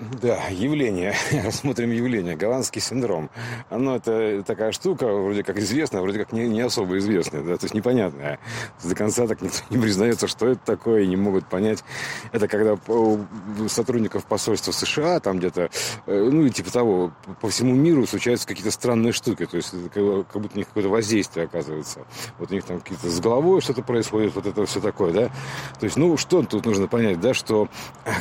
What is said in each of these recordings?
Да, явление. Рассмотрим явление. Голландский синдром. Оно это такая штука, вроде как известная, вроде как не, не особо известная, да, то есть непонятная. До конца так никто не признается, что это такое, и не могут понять. Это когда у сотрудников посольства США, там где-то, э, ну и типа того, по всему миру случаются какие-то странные штуки, то есть как будто у них какое-то воздействие оказывается. Вот у них там какие-то с головой что-то происходит, вот это все такое, да. То есть, ну, что тут нужно понять, да, что,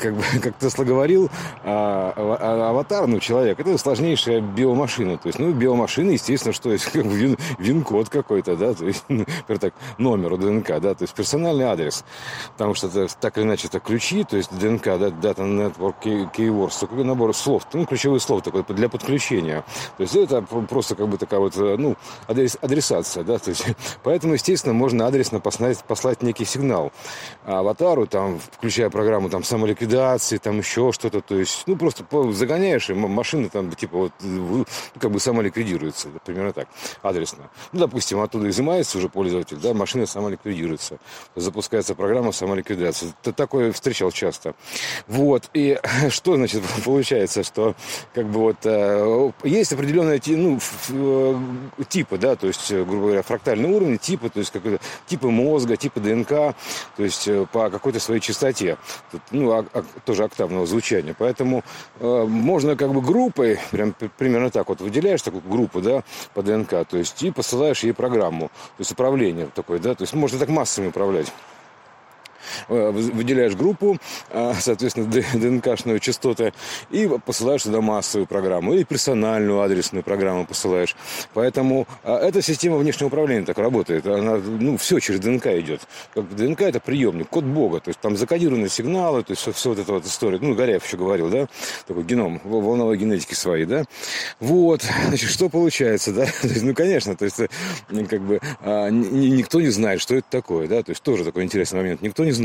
как бы, как Тесла говорил, а, а, аватар, ну, человек, это сложнейшая биомашина. То есть, ну, биомашина, естественно, что есть как вин, вин-код какой-то, да, то есть, например, так, номер ДНК, да, то есть персональный адрес. Потому что это так или иначе это ключи, то есть ДНК, да, Data Network Keywords, такой набор слов, ну, ключевые слова такой для подключения. То есть это просто как бы такая вот, ну, адрес, адресация, да, то есть, поэтому, естественно, можно адресно послать, послать некий сигнал аватару, там, включая программу там самоликвидации, там еще что-то, то есть, ну, просто загоняешь, и машина там, типа, вот, как бы сама ликвидируется, примерно так, адресно. Ну, допустим, оттуда изымается уже пользователь, да, машина сама ликвидируется. Запускается программа самоликвидации. Такое встречал часто. Вот, и что, значит, получается, что, как бы, вот, э, есть определенные, ну, э, типы, да, то есть, грубо говоря, фрактальный уровень, типы, то есть, какой-то, типы мозга, типы ДНК, то есть, э, по какой-то своей частоте, ну, а, тоже октавного звучания. Поэтому Поэтому э, можно как бы группой, прям примерно так вот выделяешь такую группу, да, по ДНК, то есть и посылаешь ей программу, то есть управление такое, да, то есть можно так массами управлять. Э, выделяешь группу, э, соответственно, ДНКшную частоты, и посылаешь туда массовую программу, или персональную адресную программу посылаешь. Поэтому э, эта система внешнего управления так работает. Она, ну, все через ДНК идет. Как ДНК это приемник, код Бога. То есть там закодированные сигналы, то есть все, все вот эта вот история. Ну, Горяев еще говорил, да, такой геном, волновой генетики своей, да. Вот, значит, что получается, да? То есть, ну, конечно, то есть, как бы, а, никто не знает, что это такое, да, то есть тоже такой интересный момент. Никто не знает.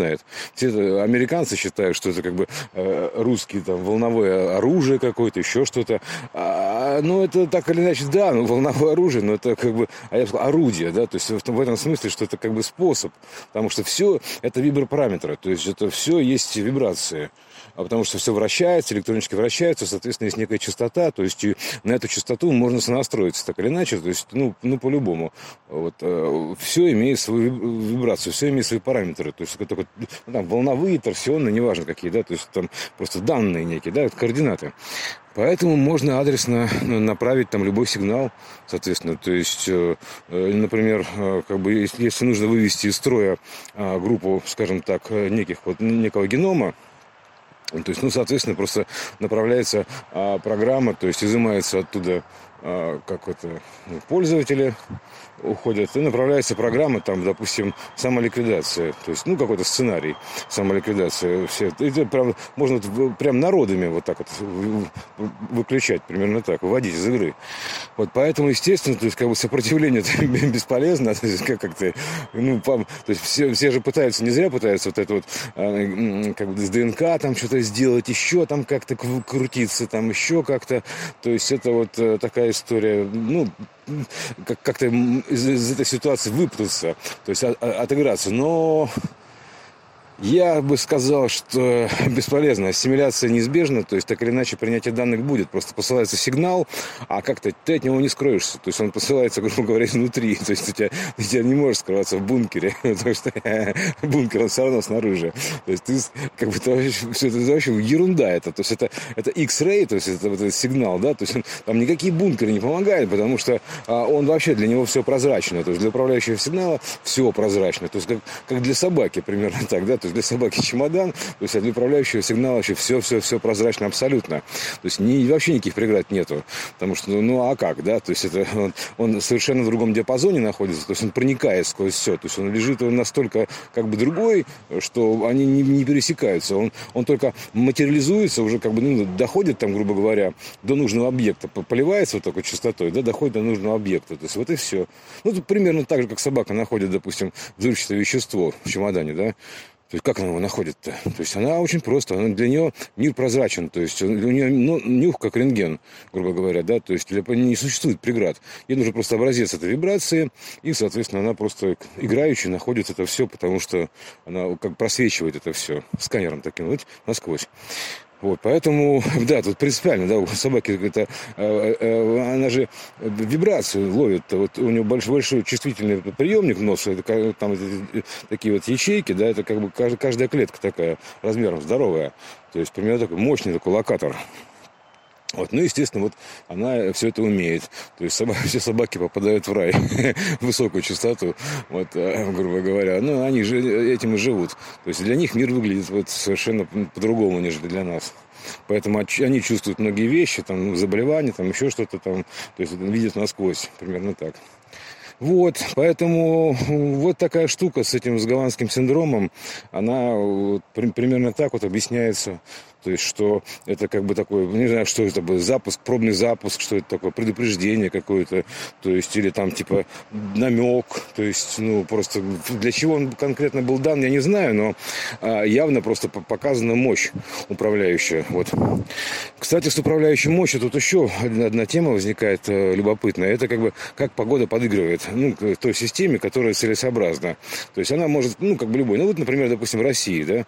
Все это, американцы считают, что это как бы э, русский там волновое оружие какое-то, еще что-то. А, ну, это так или иначе, да, ну, волновое оружие, но это как бы, а я сказал, орудие, да, то есть в, в этом смысле, что это как бы способ, потому что все это вибропараметры, то есть это все есть вибрации а потому что все вращается, электроники вращаются, соответственно, есть некая частота, то есть на эту частоту можно сонастроиться так или иначе, то есть, ну, ну по-любому. Вот, э, все имеет свою вибрацию, все имеет свои параметры, то есть только ну, там, волновые, торсионные, неважно какие, да, то есть там просто данные некие, да, координаты. Поэтому можно адресно направить там любой сигнал, соответственно. То есть, э, э, например, как бы, если нужно вывести из строя группу, скажем так, неких вот некого генома, то есть, ну, соответственно, просто направляется а, программа, то есть изымается оттуда а, как это, ну, пользователи уходят, и направляется программа, там, допустим, самоликвидация, то есть, ну, какой-то сценарий самоликвидации. Все. Это прям, можно прям народами вот так вот выключать, примерно так, выводить из игры. Вот поэтому, естественно, то есть, как бы сопротивление бесполезно, то есть, как- как-то, ну, то есть, все, все же пытаются, не зря пытаются вот это вот, а, как бы с ДНК там что-то сделать, еще там как-то крутиться, там еще как-то, то есть, это вот э, такая история, ну, как-то из, из этой ситуации выпутаться, то есть отыграться. Но я бы сказал, что бесполезно. Ассимиляция неизбежна, то есть так или иначе принятие данных будет. Просто посылается сигнал, а как-то ты от него не скроешься. То есть он посылается, грубо говоря, изнутри. То есть у тебя, у тебя не можешь скрываться в бункере, потому что бункер он все равно снаружи. То есть ты как бы это вообще, это вообще ерунда это. То есть это, это X-ray, то есть это вот этот сигнал, да, то есть он, там никакие бункеры не помогают, потому что а, он вообще для него все прозрачно. То есть для управляющего сигнала все прозрачно. То есть как, как для собаки примерно так, да, то есть для собаки чемодан, то есть для управляющего сигнала вообще все-все-все прозрачно абсолютно. То есть ни, вообще никаких преград нету. Потому что, ну, ну а как, да? То есть это он, он совершенно в другом диапазоне находится, то есть он проникает сквозь все. То есть он лежит он настолько как бы другой, что они не, не пересекаются. Он, он только материализуется, уже как бы ну, доходит там, грубо говоря, до нужного объекта, поливается вот такой частотой, да, доходит до нужного объекта. То есть вот и все. Ну, тут примерно так же, как собака находит, допустим, взрывчатое вещество в чемодане, да, то есть как она его находит-то? То есть она очень просто, она, для нее мир прозрачен, то есть у нее ну, нюх как рентген, грубо говоря, да, то есть для, не существует преград. Ей нужно просто образец этой вибрации, и, соответственно, она просто играющая находит это все, потому что она как просвечивает это все сканером таким вот насквозь. Вот, поэтому, да, тут принципиально, да, у собаки это, э, э, она же вибрацию ловит, вот у него большой, большой чувствительный приемник в нос, это, там это, такие вот ячейки, да, это как бы каждая клетка такая размером здоровая, то есть примерно такой мощный такой локатор. Вот, ну, естественно, вот она все это умеет. То есть собаки, все собаки попадают в рай, высокую частоту, вот, э, грубо говоря. Ну, они же этим и живут. То есть для них мир выглядит вот совершенно по-другому, нежели для нас. Поэтому они чувствуют многие вещи, там, заболевания, там, еще что-то там, то есть видят насквозь, примерно так. Вот, поэтому вот такая штука с этим с голландским синдромом, она вот, примерно так вот объясняется то есть, что это как бы такой, не знаю, что это был, запуск, пробный запуск, что это такое, предупреждение какое-то, то есть, или там типа намек, то есть, ну, просто для чего он конкретно был дан, я не знаю, но а, явно просто показана мощь управляющая. Вот. Кстати, с управляющей мощью тут еще одна, одна тема возникает э, любопытная. Это как бы как погода подыгрывает ну, к той системе, которая целесообразна. То есть она может, ну, как бы любой. Ну, вот, например, допустим, России, да,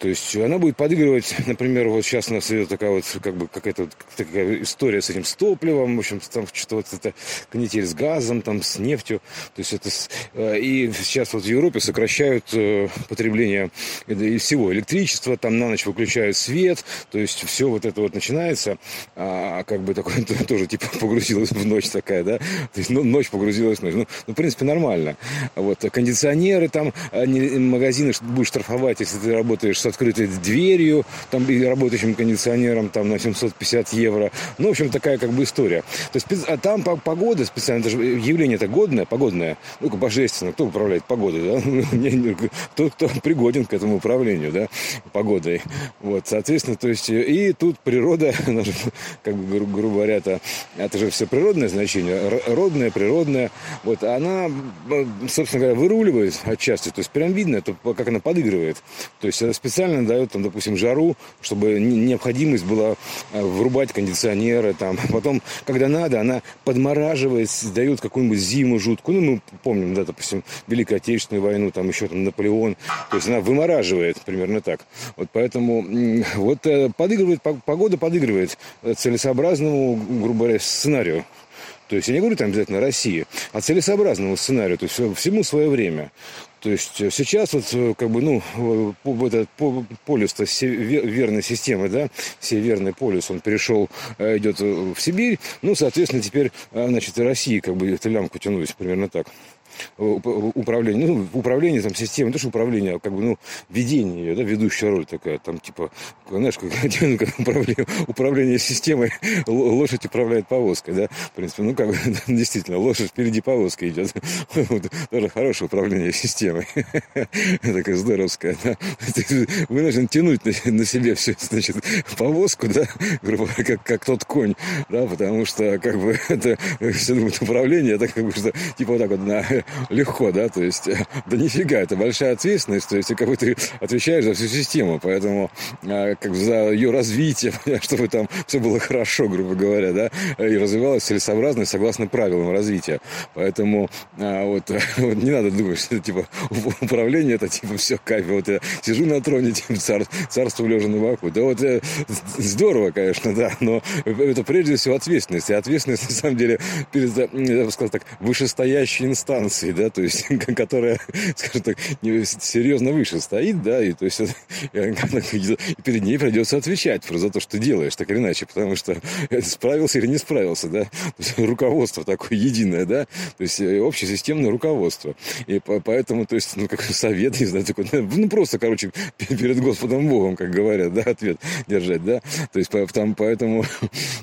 то есть она будет подыгрывать, например, вот сейчас у нас идет такая вот, как бы какая-то вот такая история с этим с топливом, в общем, там что-то вот это канитель с газом, там с нефтью. То есть это... Э, и сейчас вот в Европе сокращают э, потребление и всего электричества, там на ночь выключают свет, то есть все вот это вот начинается, а как бы такое тоже типа погрузилась в ночь такая, да, то есть ну, ночь погрузилась в ночь. Ну, ну, в принципе, нормально. Вот, кондиционеры там, они, магазины будут штрафовать, если ты работаешь с открытой дверью, там, и работающим кондиционером там на 750 евро. Ну, в общем, такая как бы история. То есть, а там погода специально, это же явление это годное, погодное, ну, божественно, кто управляет погодой, да? Тот, кто пригоден к этому управлению, да, погодой. Вот, соответственно, то есть, и тут природа, как бы, гру- грубо говоря, это, это же все природное значение, родное, природное, вот, она, собственно говоря, выруливает отчасти, то есть, прям видно, как она подыгрывает. То есть, это специально специально дает, там, допустим, жару, чтобы необходимость была э, врубать кондиционеры. Там. Потом, когда надо, она подмораживает, дает какую-нибудь зиму жуткую. Ну, мы помним, да, допустим, Великую Отечественную войну, там еще там Наполеон. То есть она вымораживает, примерно так. Вот поэтому вот э, подыгрывает, погода подыгрывает целесообразному, грубо говоря, сценарию. То есть я не говорю там обязательно России, а целесообразному сценарию, то есть всему свое время. То есть э, сейчас вот э, как бы, ну, э, этот полюс верной системы, да, северный полюс, он перешел, идет в Сибирь, ну, соответственно, теперь, значит, и России как бы эту лямку тянулись, примерно так управление, ну, управление там системой, не то, что управление, а как бы, ну, ведение ее, да, ведущая роль такая, там, типа, знаешь, как, как управление, управление системой, лошадь управляет повозкой, да, в принципе, ну, как действительно, лошадь впереди повозка идет, вот, тоже хорошее управление системой, такая здоровская, да, ты вынужден тянуть на, на себе все, значит, повозку, да, грубо говоря, как, как тот конь, да, потому что, как бы, это, все думают, управление, это как бы, что, типа, вот так вот на легко, да, то есть, э, да нифига, это большая ответственность, то есть, как бы ты отвечаешь за всю систему, поэтому, э, как за ее развитие, чтобы там все было хорошо, грубо говоря, да, и развивалось целесообразно и согласно правилам развития. Поэтому э, вот, вот не надо думать, что типа управление это типа все кайф. Вот я сижу на троне, типа цар, царство лежа на боку. Да вот здорово, конечно, да, но это прежде всего ответственность. И ответственность, на самом деле, перед, я бы сказал так, вышестоящей инстанцией инстанции, да, то есть, которая, скажем так, серьезно выше стоит, да, и то есть перед ней придется отвечать за то, что делаешь, так или иначе, потому что справился или не справился, да, руководство такое единое, да, то есть э, общесистемное руководство. И поэтому, то есть, ну, как совет, не знаю, такой, ну, просто, короче, перед Господом Богом, как говорят, да, ответ держать, да, то есть, там, поэтому,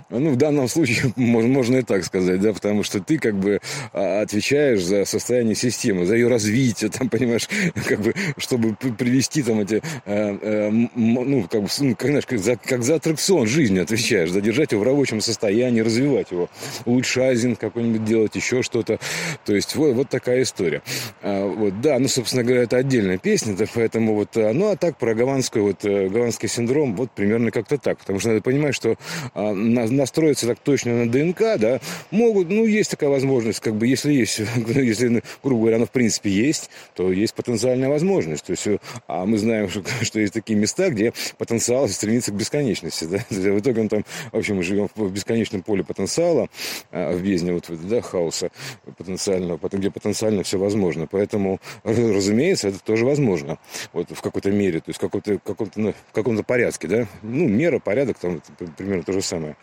ну, в данном случае можно, можно и так сказать, да, потому что ты, как бы, а, отвечаешь за состояние системы, за ее развитие, там, понимаешь, как бы, чтобы привести там эти, э, э, ну, как бы, ну, как, знаешь, как за, как за аттракцион жизни отвечаешь, задержать его в рабочем состоянии, развивать его, улучшайзинг какой-нибудь делать, еще что-то. То есть вот, вот такая история. А, вот, да, ну, собственно говоря, это отдельная песня, да, поэтому вот, а, ну, а так про гаванскую, вот, э, гаванский синдром, вот примерно как-то так, потому что надо понимать, что а, настроиться так точно на ДНК, да, могут, ну, есть такая возможность, как бы, если есть, если если, грубо говоря, оно в принципе есть, то есть потенциальная возможность. То есть, а мы знаем, что, что есть такие места, где потенциал стремится к бесконечности. Да? В итоге он там, в общем, мы живем в бесконечном поле потенциала, а, в бездне вот, да, хаоса потенциального, где потенциально все возможно. Поэтому, разумеется, это тоже возможно. Вот в какой-то мере, то есть в каком-то, каком-то, ну, в каком-то порядке, да. Ну, мера, порядок, там примерно то же самое.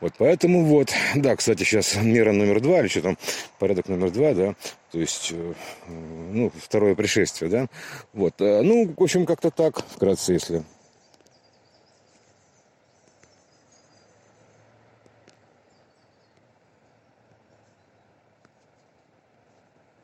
Вот, поэтому вот, да, кстати, сейчас мера номер два, или что там, порядок номер два, да, то есть, э, ну, второе пришествие, да. Вот, э, ну, в общем, как-то так, вкратце, если